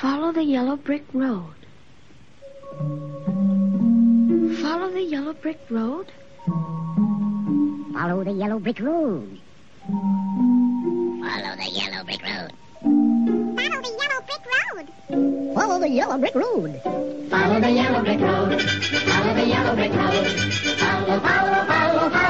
Follow the yellow brick road. Follow the yellow brick road. Follow the yellow brick road. Follow the yellow brick road. Follow the yellow brick road. Follow the yellow brick road. Follow the yellow brick road. Follow the yellow brick road. Follow, follow, follow, follow,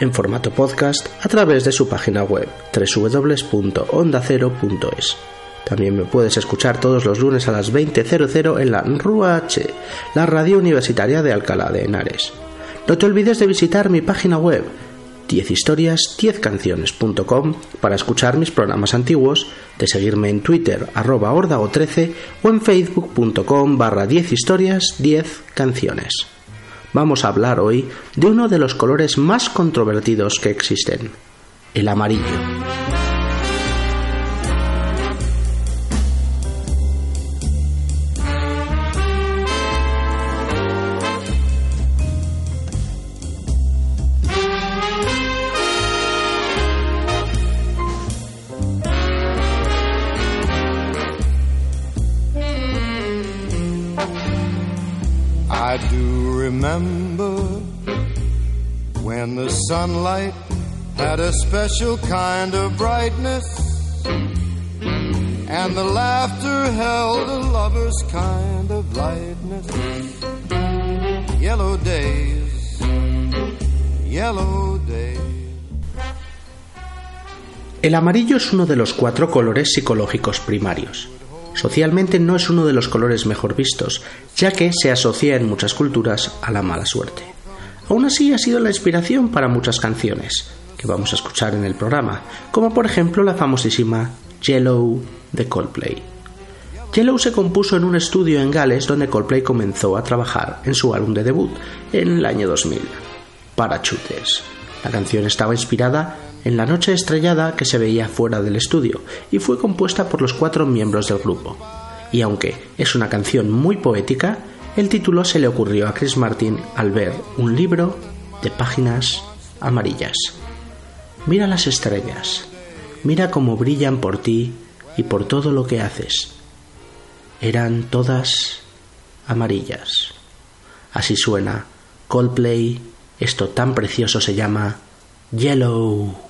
en formato podcast a través de su página web www.ondacero.es. También me puedes escuchar todos los lunes a las 20.00 en la RUA H, la radio universitaria de Alcalá de Henares. No te olvides de visitar mi página web 10historias10canciones.com para escuchar mis programas antiguos, de seguirme en Twitter arroba ordago13 o en facebook.com barra 10 historias 10 canciones vamos a hablar hoy de uno de los colores más controvertidos que existen, el amarillo. El amarillo es uno de los cuatro colores psicológicos primarios. Socialmente no es uno de los colores mejor vistos, ya que se asocia en muchas culturas a la mala suerte. Aún así ha sido la inspiración para muchas canciones que vamos a escuchar en el programa, como por ejemplo la famosísima Yellow de Coldplay. Yellow se compuso en un estudio en Gales donde Coldplay comenzó a trabajar en su álbum de debut en el año 2000, Parachutes. La canción estaba inspirada en la noche estrellada que se veía fuera del estudio y fue compuesta por los cuatro miembros del grupo. Y aunque es una canción muy poética, el título se le ocurrió a Chris Martin al ver un libro de páginas amarillas. Mira las estrellas, mira cómo brillan por ti y por todo lo que haces. Eran todas amarillas. Así suena Coldplay, esto tan precioso se llama Yellow.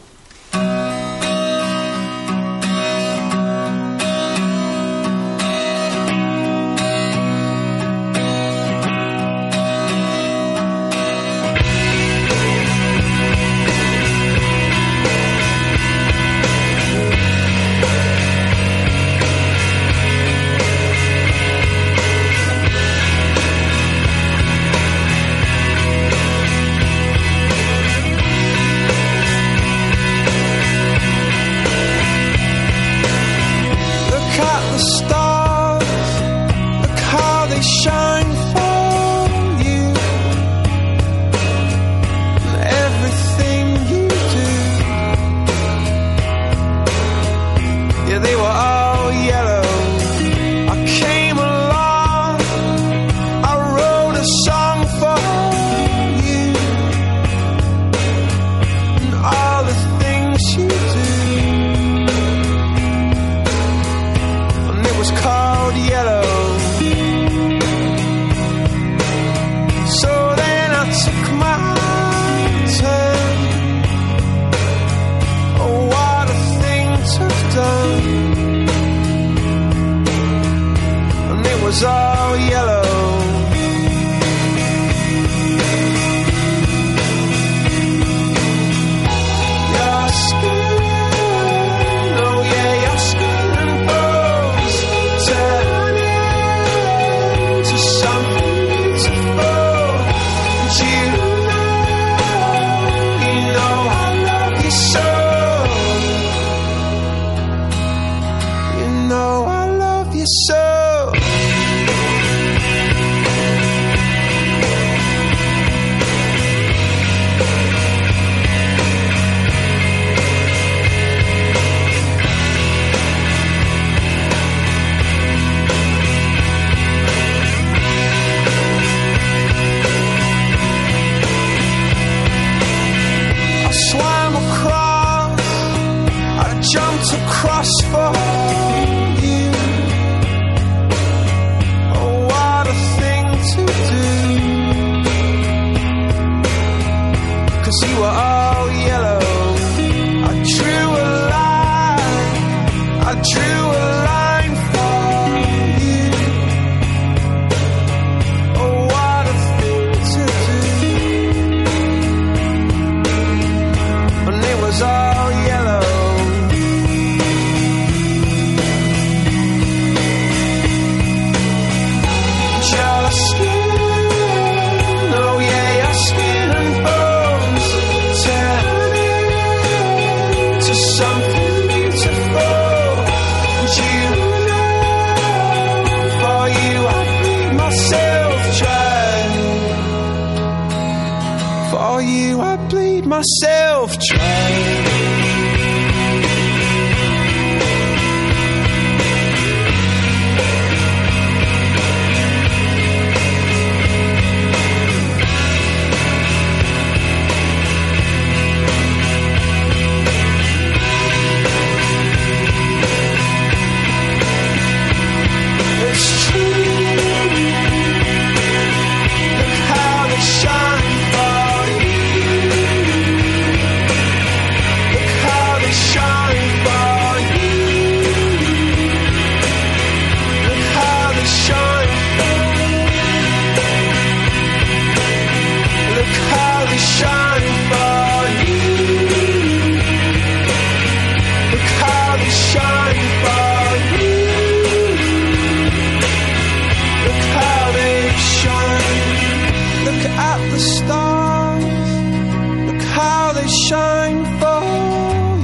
They for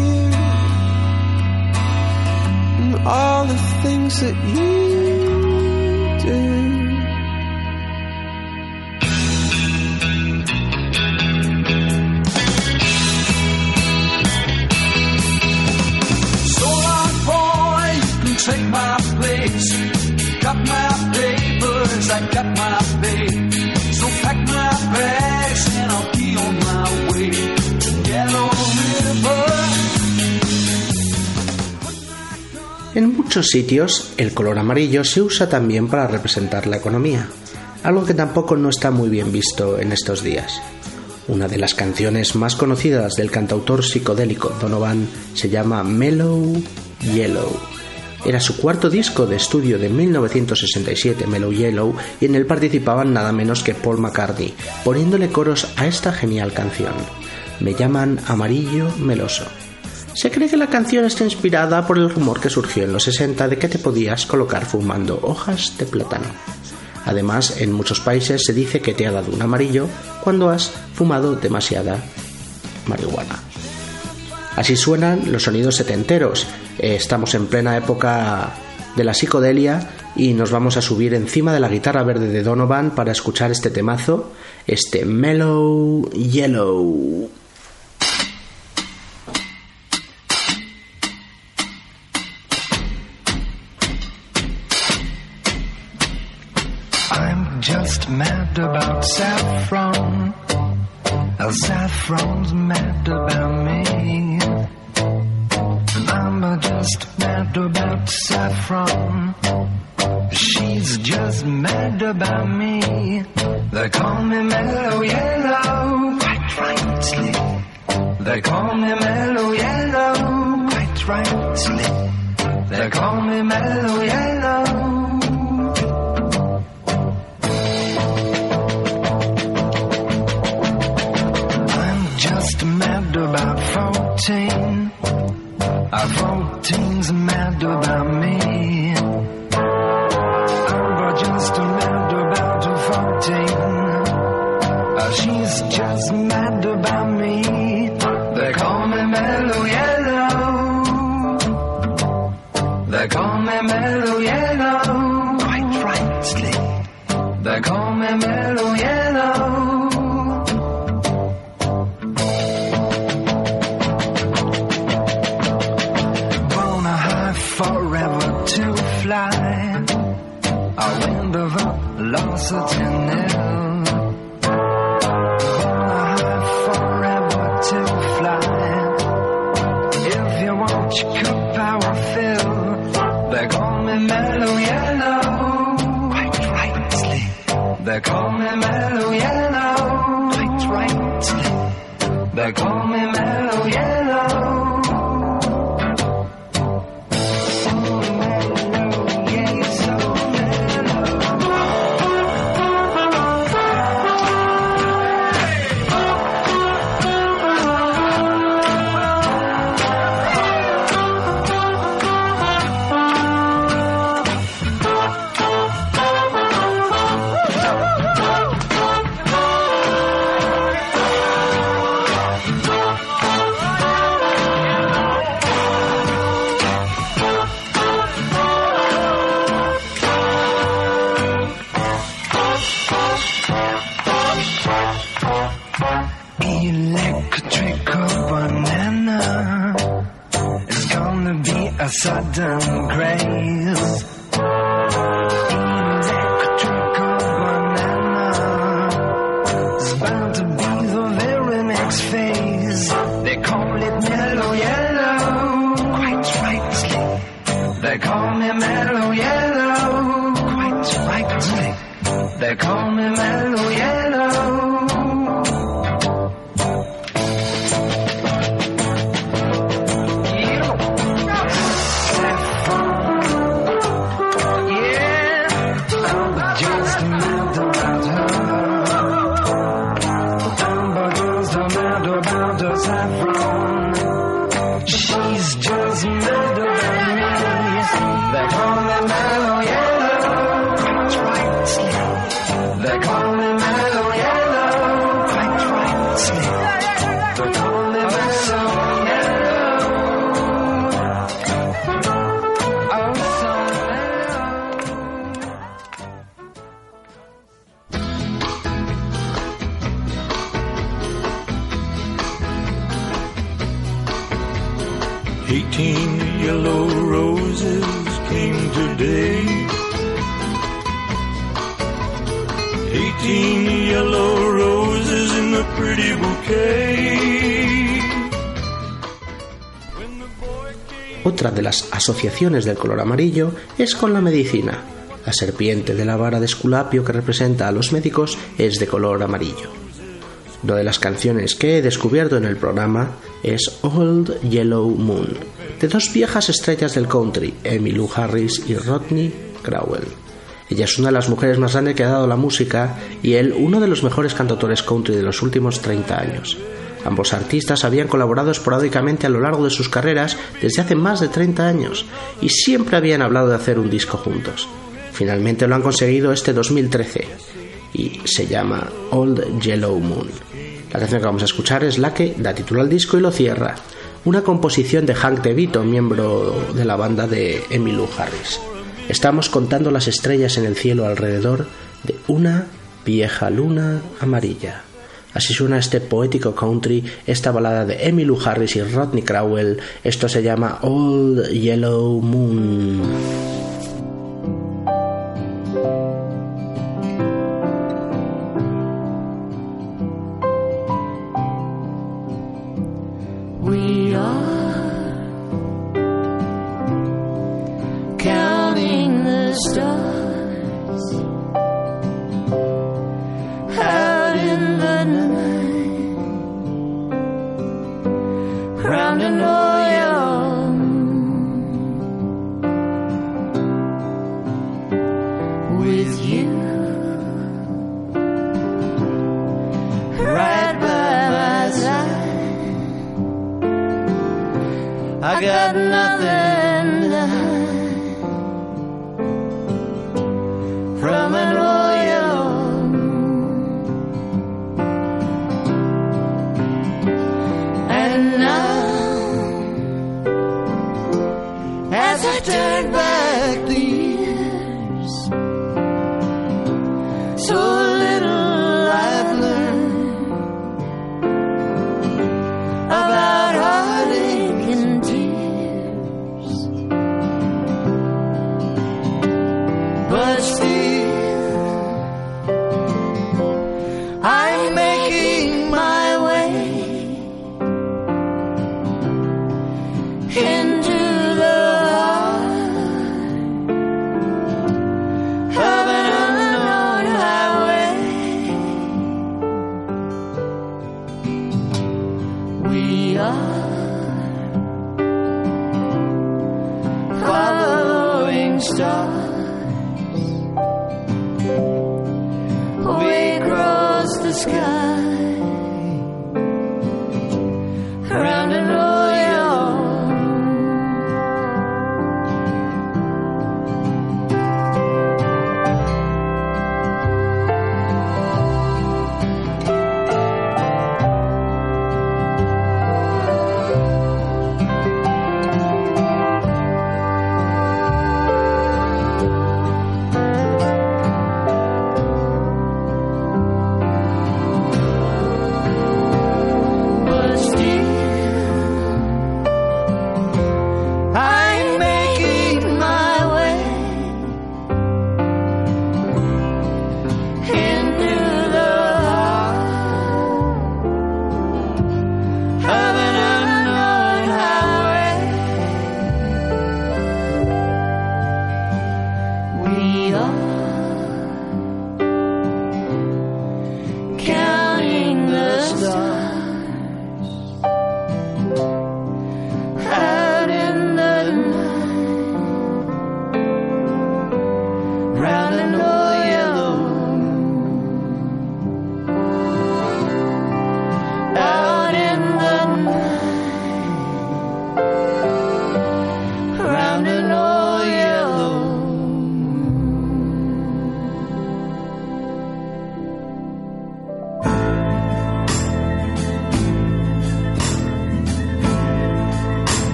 you. And all the things that you do. So long, boy, you can take my En muchos sitios, el color amarillo se usa también para representar la economía, algo que tampoco no está muy bien visto en estos días. Una de las canciones más conocidas del cantautor psicodélico Donovan se llama Mellow Yellow. Era su cuarto disco de estudio de 1967, Mellow Yellow, y en él participaban nada menos que Paul McCartney, poniéndole coros a esta genial canción. Me llaman Amarillo Meloso. Se cree que la canción está inspirada por el rumor que surgió en los 60 de que te podías colocar fumando hojas de plátano. Además, en muchos países se dice que te ha dado un amarillo cuando has fumado demasiada marihuana. Así suenan los sonidos setenteros. Estamos en plena época de la psicodelia y nos vamos a subir encima de la guitarra verde de Donovan para escuchar este temazo, este Mellow Yellow. About saffron. Oh, saffron's mad about me. And I'm just mad about saffron. She's just mad about me. They call me mellow yellow, quite rightly. They call me mellow yellow, quite rightly. They call me mellow yellow. 14. Uh, 14's mad about me. I'm just mad about 14. Uh, she's just mad sudden grace. Asociaciones del color amarillo es con la medicina. La serpiente de la vara de Esculapio que representa a los médicos es de color amarillo. Una de las canciones que he descubierto en el programa es Old Yellow Moon, de dos viejas estrellas del country, Emmylou Harris y Rodney Crowell. Ella es una de las mujeres más grandes que ha dado la música y él uno de los mejores cantautores country de los últimos 30 años. Ambos artistas habían colaborado esporádicamente a lo largo de sus carreras desde hace más de 30 años y siempre habían hablado de hacer un disco juntos. Finalmente lo han conseguido este 2013 y se llama Old Yellow Moon. La canción que vamos a escuchar es la que da título al disco y lo cierra, una composición de Hank DeVito, miembro de la banda de Emmylou Harris. Estamos contando las estrellas en el cielo alrededor de una vieja luna amarilla. Así suena este poético country, esta balada de Emmylou Harris y Rodney Crowell. Esto se llama Old Yellow Moon.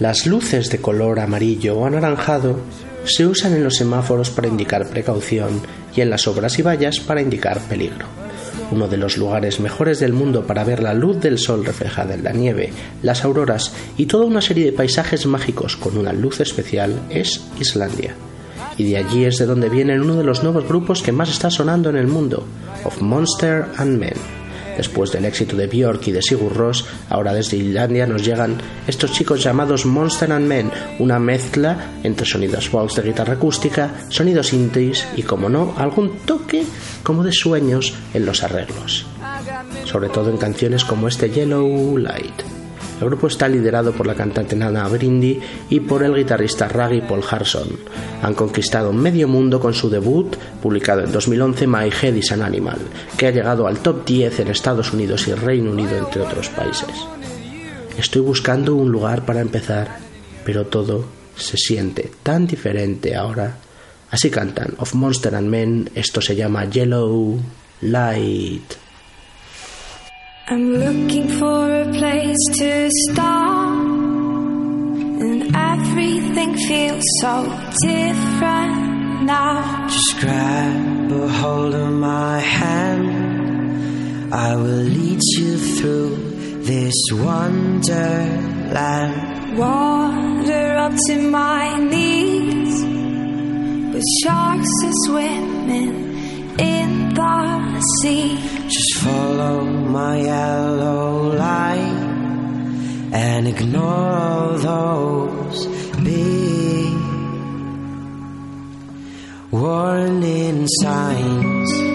Las luces de color amarillo o anaranjado se usan en los semáforos para indicar precaución y en las obras y vallas para indicar peligro. Uno de los lugares mejores del mundo para ver la luz del sol reflejada en la nieve, las auroras y toda una serie de paisajes mágicos con una luz especial es Islandia. Y de allí es de donde viene uno de los nuevos grupos que más está sonando en el mundo, Of Monster and Men. Después del éxito de Björk y de Sigur Rós, ahora desde Islandia nos llegan estos chicos llamados Monster and Men, una mezcla entre sonidos Vox de guitarra acústica, sonidos synths y, como no, algún toque como de sueños en los arreglos. Sobre todo en canciones como este Yellow Light. El grupo está liderado por la cantante Nana Brindy y por el guitarrista Raggy Paul Harson. Han conquistado medio mundo con su debut, publicado en 2011, My Head is an Animal, que ha llegado al top 10 en Estados Unidos y Reino Unido, entre otros países. Estoy buscando un lugar para empezar, pero todo se siente tan diferente ahora. Así cantan Of Monster and Men, esto se llama Yellow Light. I'm looking for a place to start, and everything feels so different now. Just grab a hold of my hand. I will lead you through this wonderland. Water up to my knees, but sharks are swimming in the sea. Follow my yellow light and ignore all those big warning signs.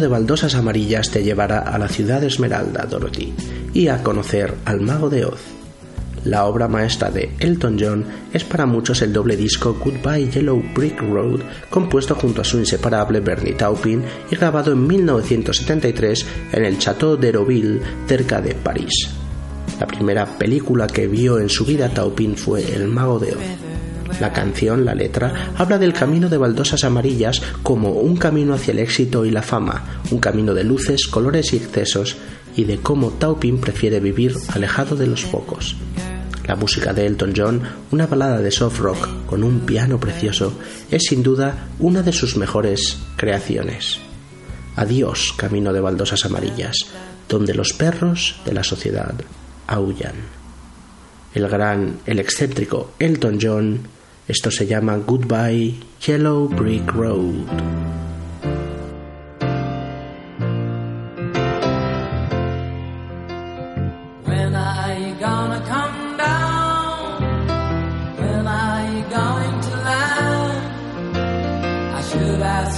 De baldosas amarillas te llevará a la ciudad de Esmeralda, Dorothy, y a conocer al mago de Oz. La obra maestra de Elton John es para muchos el doble disco Goodbye Yellow Brick Road, compuesto junto a su inseparable Bernie Taupin y grabado en 1973 en el Château d'Hérouville, cerca de París. La primera película que vio en su vida Taupin fue El Mago de Oz. La canción, la letra, habla del camino de baldosas amarillas como un camino hacia el éxito y la fama, un camino de luces, colores y excesos, y de cómo Taupin prefiere vivir alejado de los pocos. La música de Elton John, una balada de soft rock con un piano precioso, es sin duda una de sus mejores creaciones. Adiós, camino de baldosas amarillas, donde los perros de la sociedad aullan. El gran, el excéntrico Elton John, Esto se llama Goodbye Yellow Brick Road.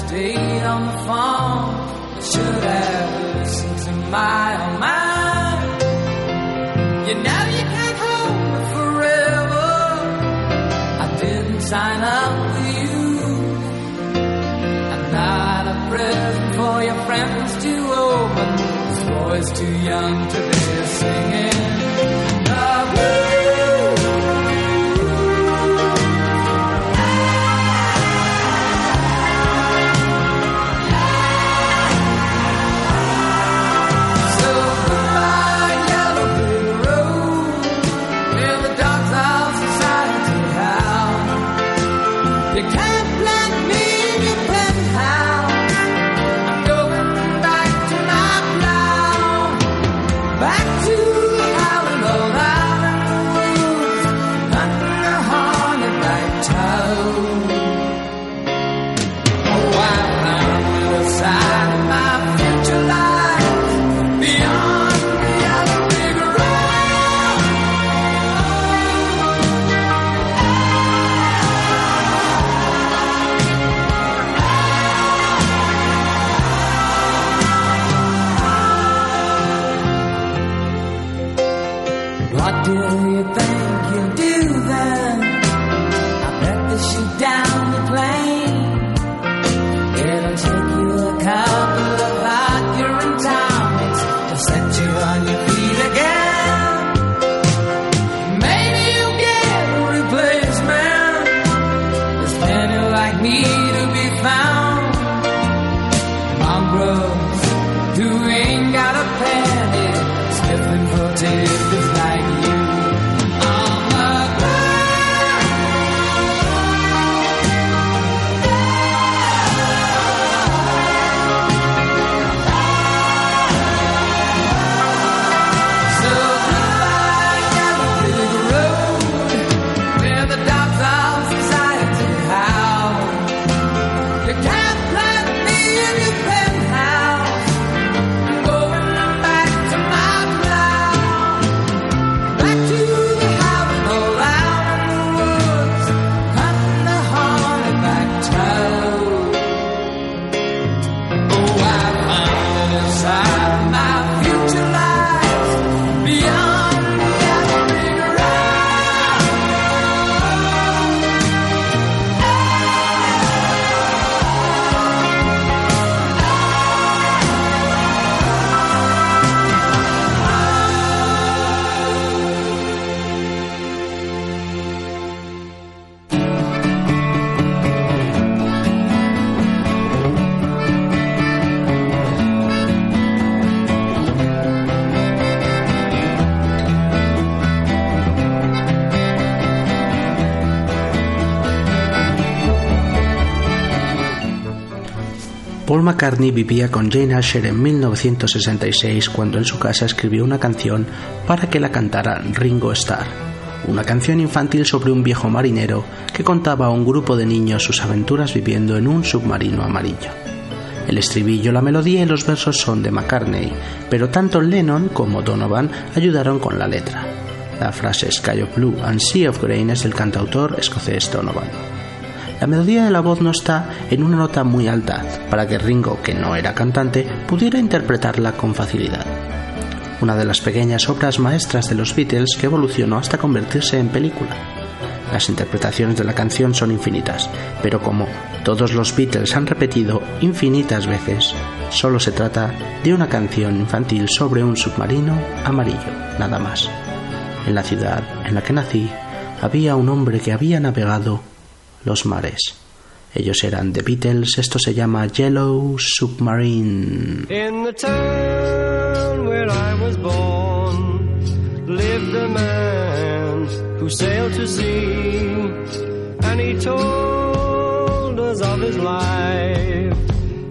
stayed on the phone. I should have listened to my own mind. You never. Boy's too young to be singing. McCartney vivía con Jane Asher en 1966 cuando en su casa escribió una canción para que la cantara Ringo Starr, una canción infantil sobre un viejo marinero que contaba a un grupo de niños sus aventuras viviendo en un submarino amarillo. El estribillo, la melodía y los versos son de McCartney, pero tanto Lennon como Donovan ayudaron con la letra. La frase Sky of Blue and Sea of Green es del cantautor escocés Donovan. La melodía de la voz no está en una nota muy alta para que Ringo, que no era cantante, pudiera interpretarla con facilidad. Una de las pequeñas obras maestras de los Beatles que evolucionó hasta convertirse en película. Las interpretaciones de la canción son infinitas, pero como todos los Beatles han repetido infinitas veces, solo se trata de una canción infantil sobre un submarino amarillo, nada más. En la ciudad en la que nací había un hombre que había navegado los mares. Ellos eran The Beatles, esto se llama Yellow Submarine. In the town where I was born lived a man who sailed to sea, and he told us of his life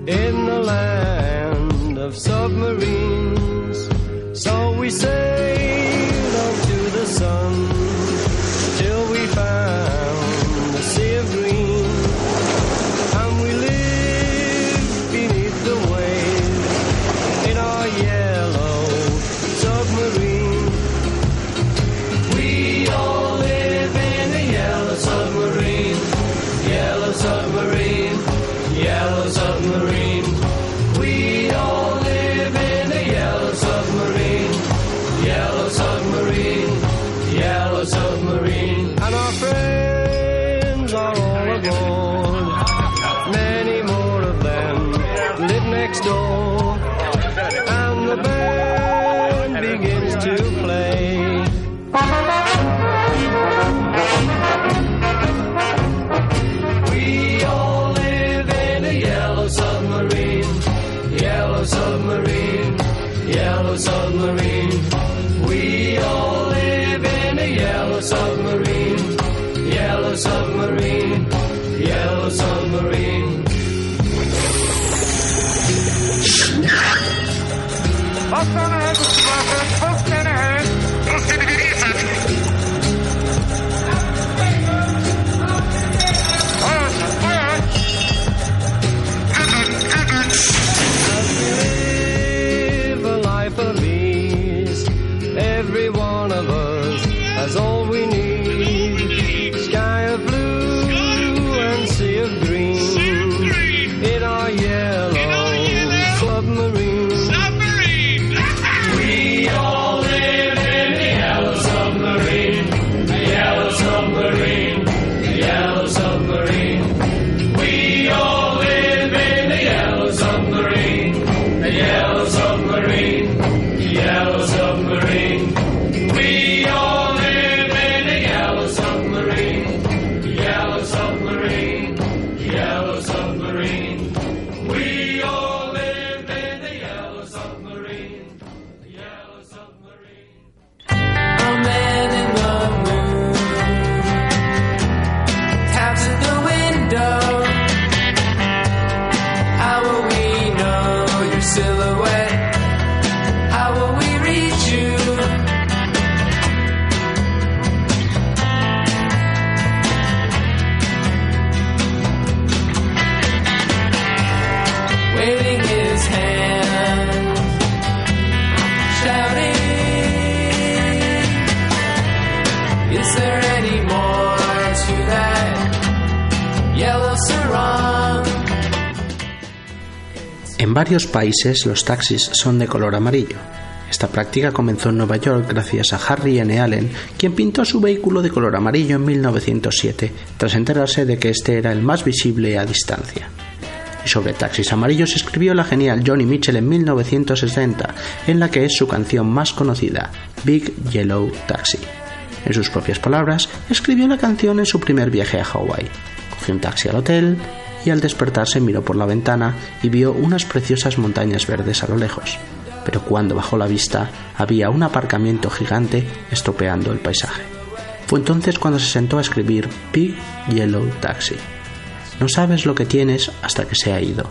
in the land of submarines. So we sailed varios países los taxis son de color amarillo. Esta práctica comenzó en Nueva York gracias a Harry N. Allen, quien pintó su vehículo de color amarillo en 1907, tras enterarse de que este era el más visible a distancia. Y sobre taxis amarillos escribió la genial Johnny Mitchell en 1960, en la que es su canción más conocida, Big Yellow Taxi. En sus propias palabras, escribió la canción en su primer viaje a Hawái. Cogió un taxi al hotel y al despertarse miró por la ventana y vio unas preciosas montañas verdes a lo lejos. Pero cuando bajó la vista había un aparcamiento gigante estropeando el paisaje. Fue entonces cuando se sentó a escribir Big Yellow Taxi. No sabes lo que tienes hasta que se ha ido.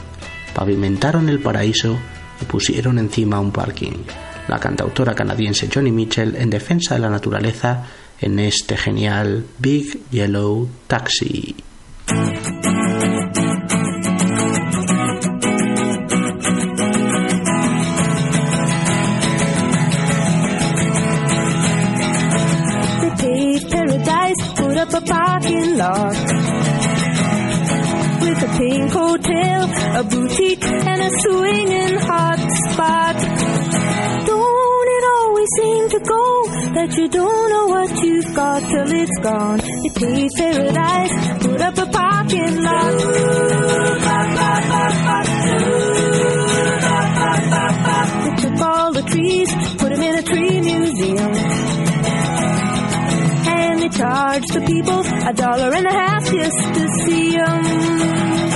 pavimentaron el paraíso y pusieron encima un parking. La cantautora canadiense Johnny Mitchell en defensa de la naturaleza en este genial Big Yellow Taxi. A boutique, and a swinging hot spot. Don't it always seem to go that you don't know what you've got till it's gone? They paved paradise, put up a parking lot. They took all the trees, put them in a tree museum. And they charged the people a dollar and a half just to see 'em.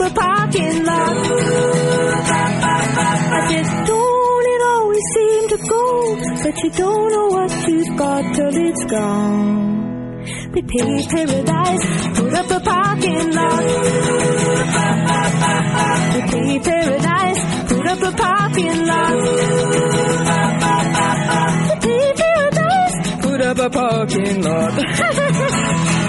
a parking lot. I said, don't it always seem to go that you don't know what you've got till it's gone? We pay paradise, put up a parking lot. We pay paradise, put up a parking lot. We pay paradise, put up a parking lot.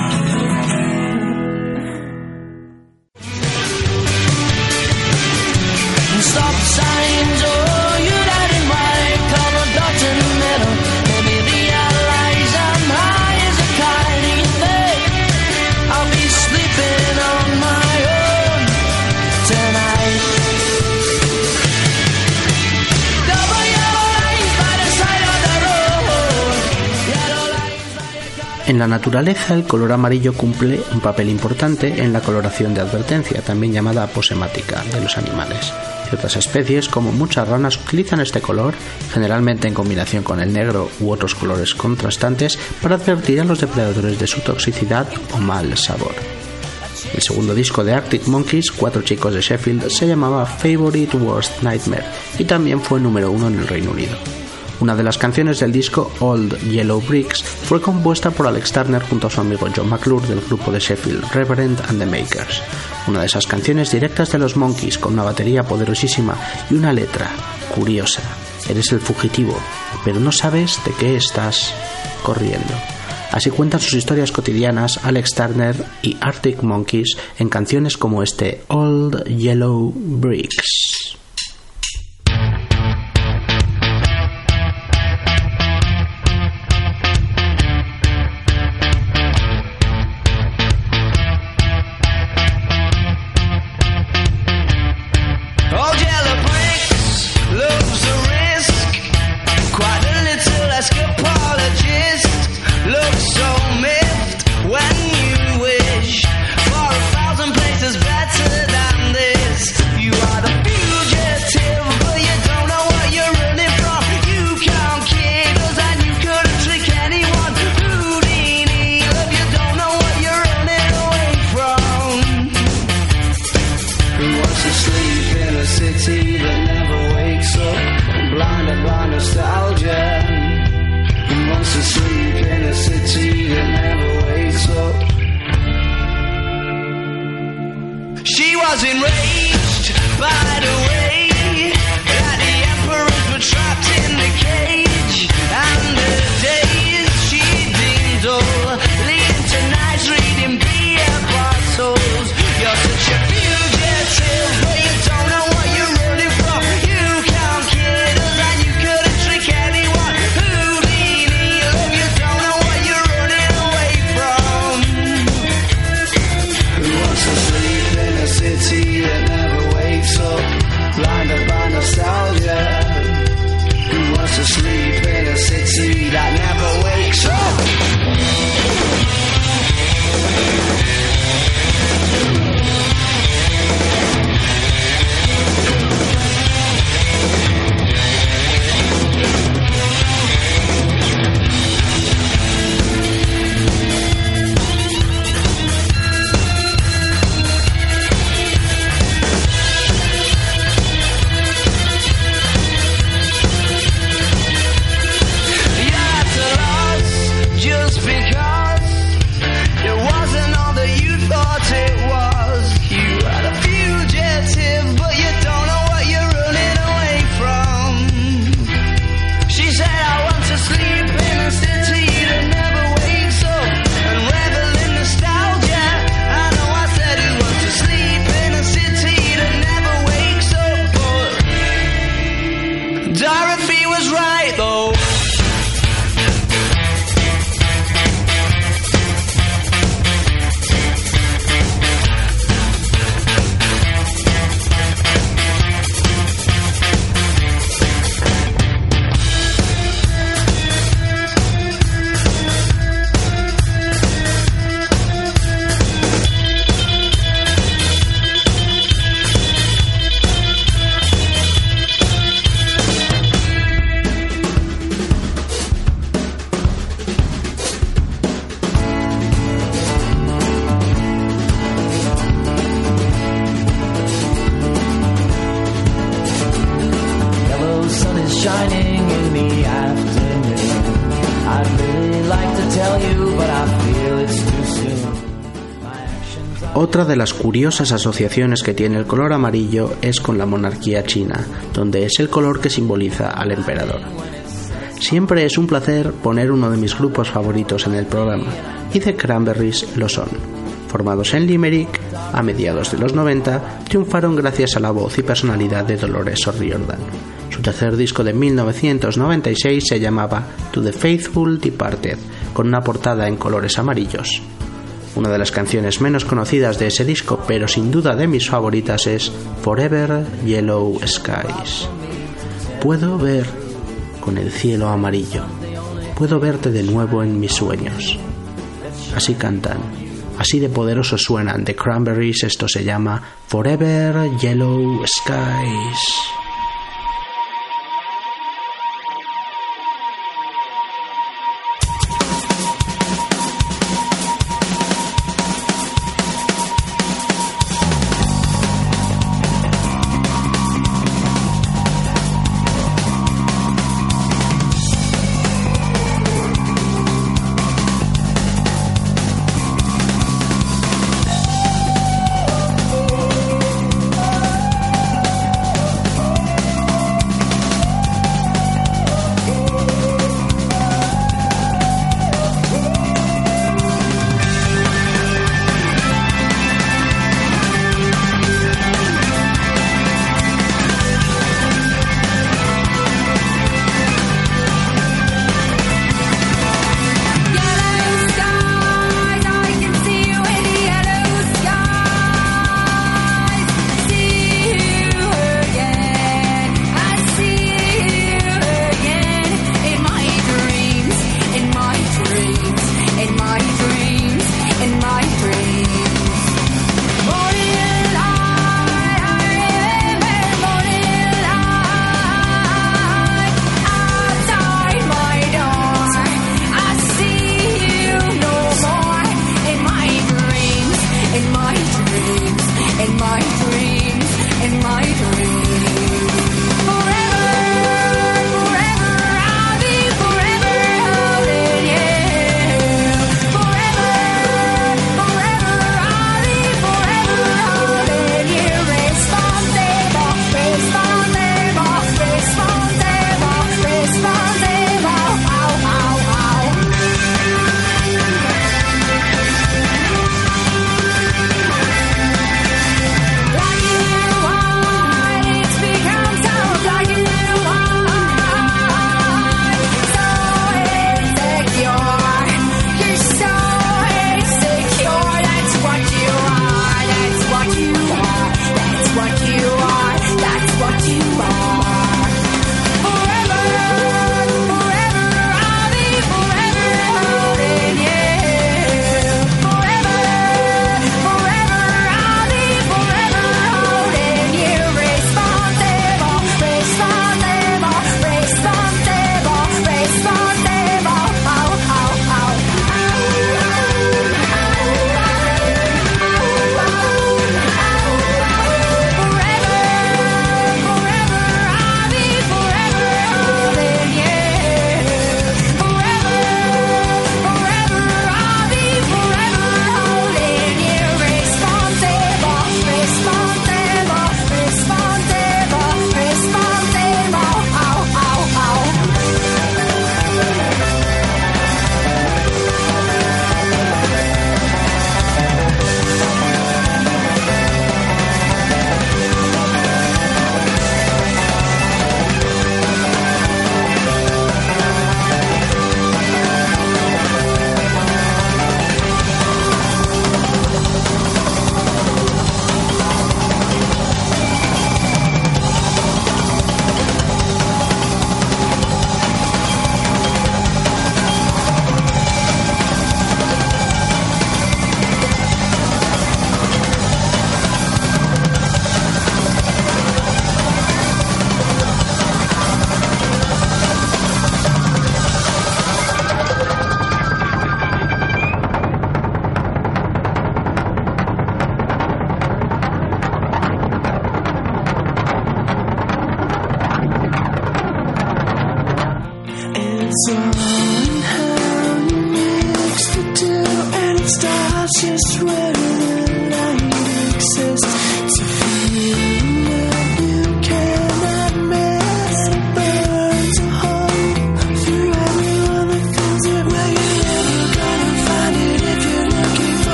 la naturaleza, el color amarillo cumple un papel importante en la coloración de advertencia, también llamada aposemática, de los animales. Ciertas especies, como muchas ranas, utilizan este color, generalmente en combinación con el negro u otros colores contrastantes, para advertir a los depredadores de su toxicidad o mal sabor. El segundo disco de Arctic Monkeys, Cuatro chicos de Sheffield, se llamaba Favorite Worst Nightmare y también fue número uno en el Reino Unido. Una de las canciones del disco, Old Yellow Bricks, fue compuesta por Alex Turner junto a su amigo John McClure del grupo de Sheffield Reverend and the Makers. Una de esas canciones directas de los Monkeys con una batería poderosísima y una letra curiosa. Eres el fugitivo, pero no sabes de qué estás corriendo. Así cuentan sus historias cotidianas Alex Turner y Arctic Monkeys en canciones como este Old Yellow Bricks. Otra de las curiosas asociaciones que tiene el color amarillo es con la monarquía china, donde es el color que simboliza al emperador. Siempre es un placer poner uno de mis grupos favoritos en el programa, y The Cranberries lo son. Formados en Limerick, a mediados de los 90, triunfaron gracias a la voz y personalidad de Dolores O'Riordan. Su tercer disco de 1996 se llamaba To the Faithful Departed, con una portada en colores amarillos. Una de las canciones menos conocidas de ese disco, pero sin duda de mis favoritas, es Forever Yellow Skies. Puedo ver con el cielo amarillo. Puedo verte de nuevo en mis sueños. Así cantan. Así de poderosos suenan The Cranberries. Esto se llama Forever Yellow Skies.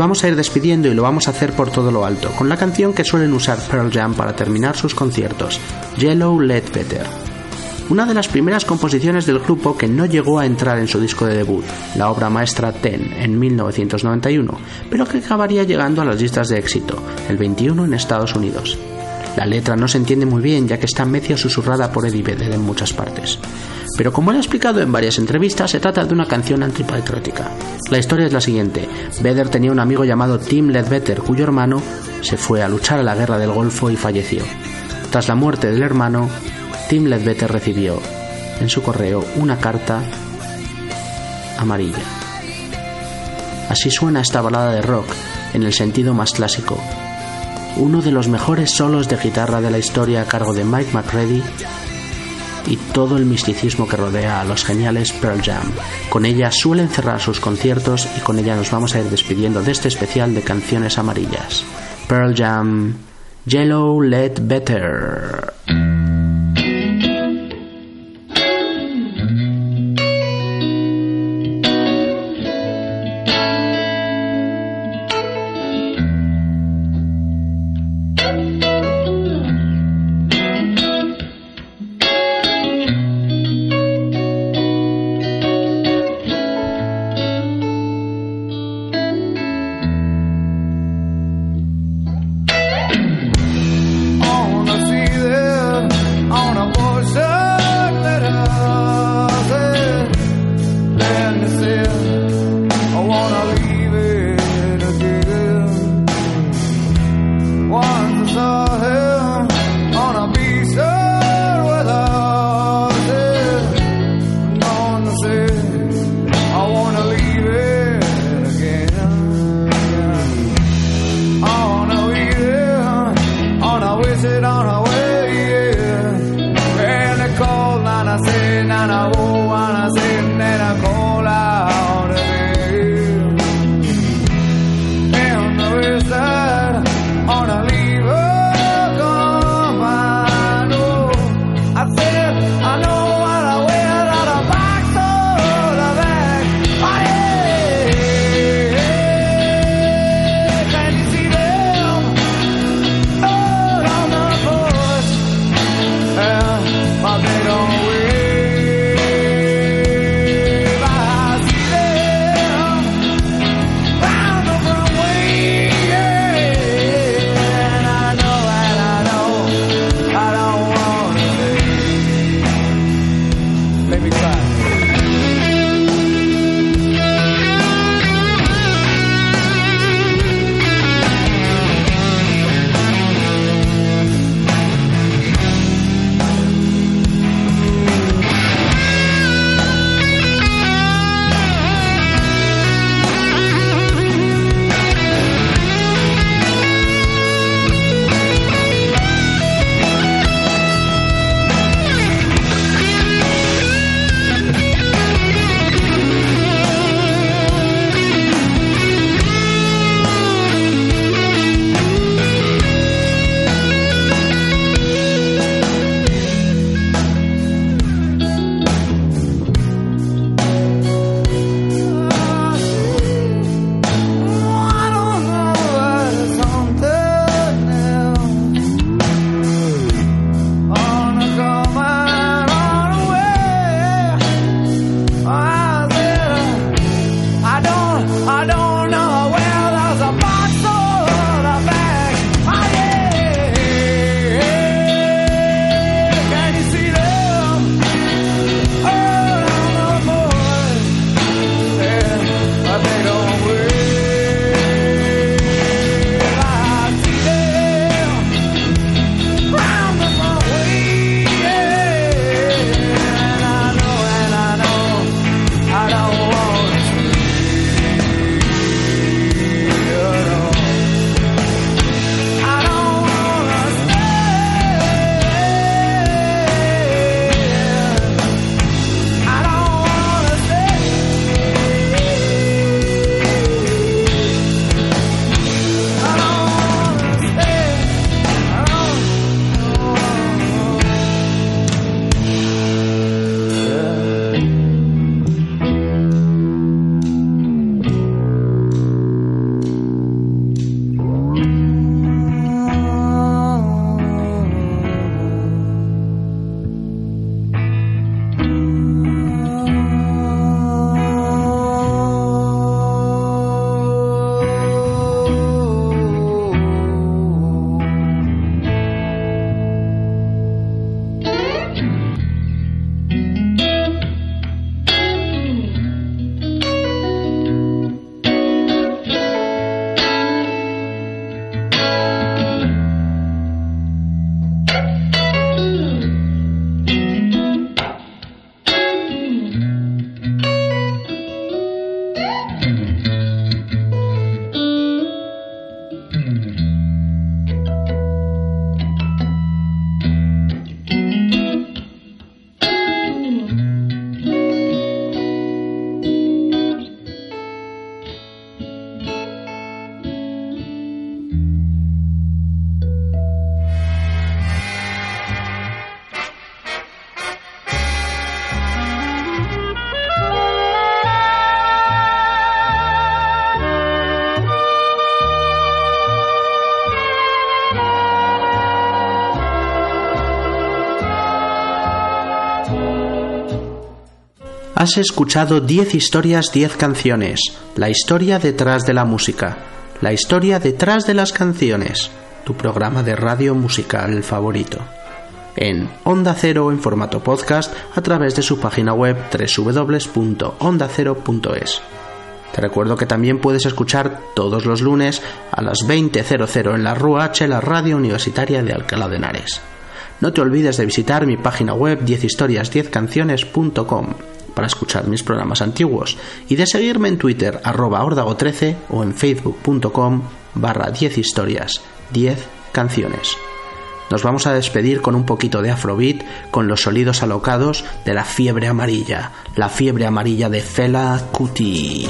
Vamos a ir despidiendo y lo vamos a hacer por todo lo alto, con la canción que suelen usar Pearl Jam para terminar sus conciertos, Yellow Ledbetter. Una de las primeras composiciones del grupo que no llegó a entrar en su disco de debut, la obra maestra Ten, en 1991, pero que acabaría llegando a las listas de éxito, el 21 en Estados Unidos. La letra no se entiende muy bien ya que está medio susurrada por Eddie Vedder en muchas partes. Pero como él ha explicado en varias entrevistas, se trata de una canción antipatriótica. La historia es la siguiente. Vedder tenía un amigo llamado Tim Ledbetter, cuyo hermano se fue a luchar a la guerra del Golfo y falleció. Tras la muerte del hermano, Tim Ledbetter recibió en su correo una carta amarilla. Así suena esta balada de rock en el sentido más clásico, uno de los mejores solos de guitarra de la historia a cargo de Mike McCready y todo el misticismo que rodea a los geniales Pearl Jam. Con ella suelen cerrar sus conciertos y con ella nos vamos a ir despidiendo de este especial de canciones amarillas. Pearl Jam, Yellow Let Better. Has escuchado 10 historias, 10 canciones. La historia detrás de la música. La historia detrás de las canciones. Tu programa de radio musical favorito. En Onda Cero en formato podcast a través de su página web www.ondacero.es. Te recuerdo que también puedes escuchar todos los lunes a las 20.00 en la Rua H, la radio universitaria de Alcalá de Henares. No te olvides de visitar mi página web 10historias10canciones.com para escuchar mis programas antiguos y de seguirme en Twitter arroba ordago13 o en facebook.com barra 10 historias 10 canciones. Nos vamos a despedir con un poquito de afrobeat con los sonidos alocados de la fiebre amarilla, la fiebre amarilla de Fela Kuti.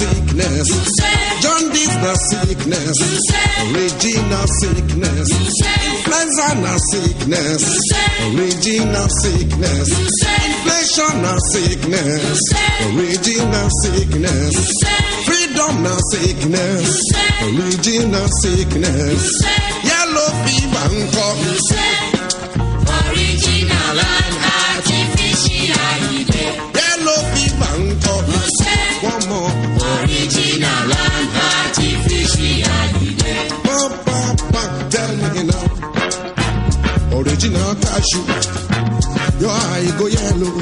Sickness. Jaundice na sickness, original sickness. Influenza na sickness, original sickness. Inflation na sickness, original sickness. Freedom na sickness, original sickness. Yellow fever nko. Cashew. Your eye go yellow.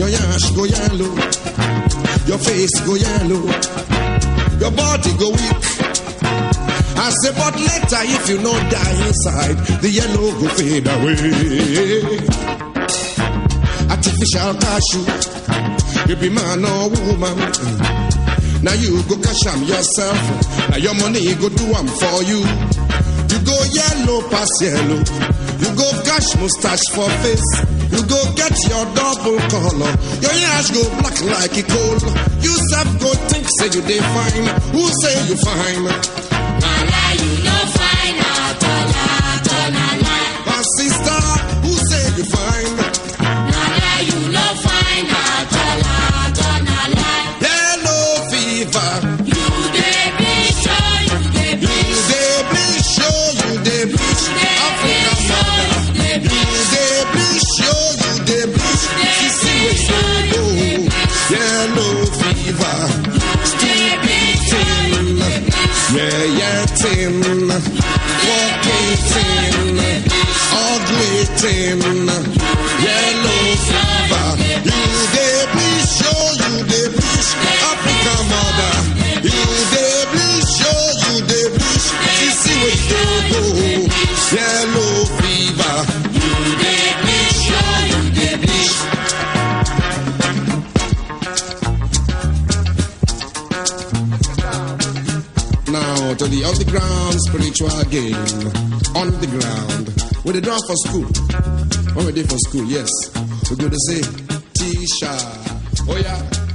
Your yash go yellow. Your face go yellow. Your body go weak. I say, but later if you not die inside, the yellow go fade away. Artificial cashew. You be man or woman. Now you go cash am yourself. Now your money go do am for you. You go yellow pass yellow. You go cash mustache for face. You go get your double color. Your yash go black like a coal. You self go think say you dey fine. Who say you fine? Game. On the ground. Where they draw for school. When we did for school, yes. We're to say, Tisha. Oh yeah.